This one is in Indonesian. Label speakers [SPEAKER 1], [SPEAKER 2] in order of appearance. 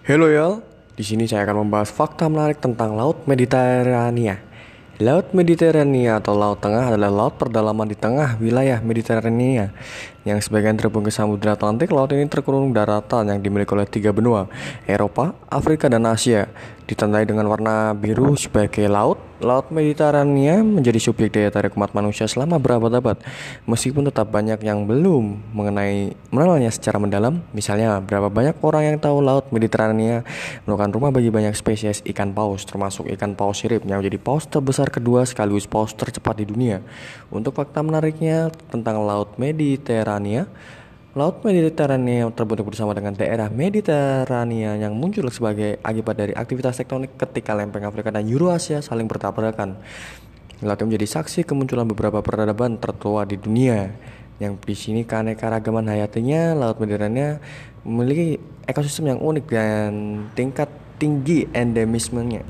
[SPEAKER 1] Halo ya, di sini saya akan membahas fakta menarik tentang Laut Mediterania. Laut Mediterania atau Laut Tengah adalah laut perdalaman di tengah wilayah Mediterania yang sebagian terhubung ke Samudra Atlantik. Laut ini terkurung daratan yang dimiliki oleh tiga benua, Eropa, Afrika, dan Asia. Ditandai dengan warna biru sebagai laut, Laut Mediterania menjadi subjek daya tarik umat manusia selama berabad-abad. Meskipun tetap banyak yang belum mengenai mengenalnya secara mendalam, misalnya berapa banyak orang yang tahu Laut Mediterania merupakan rumah bagi banyak spesies ikan paus, termasuk ikan paus sirip yang menjadi paus terbesar kedua sekaligus paus tercepat di dunia. Untuk fakta menariknya tentang Laut Mediterania, Laut Mediterania terbentuk bersama dengan daerah Mediterania yang muncul sebagai akibat dari aktivitas tektonik ketika lempeng Afrika dan Eurasia saling bertabrakan. Laut menjadi saksi kemunculan beberapa peradaban tertua di dunia. Yang di sini keanekaragaman hayatinya, Laut Mediterania memiliki ekosistem yang unik dan tingkat tinggi endemismenya.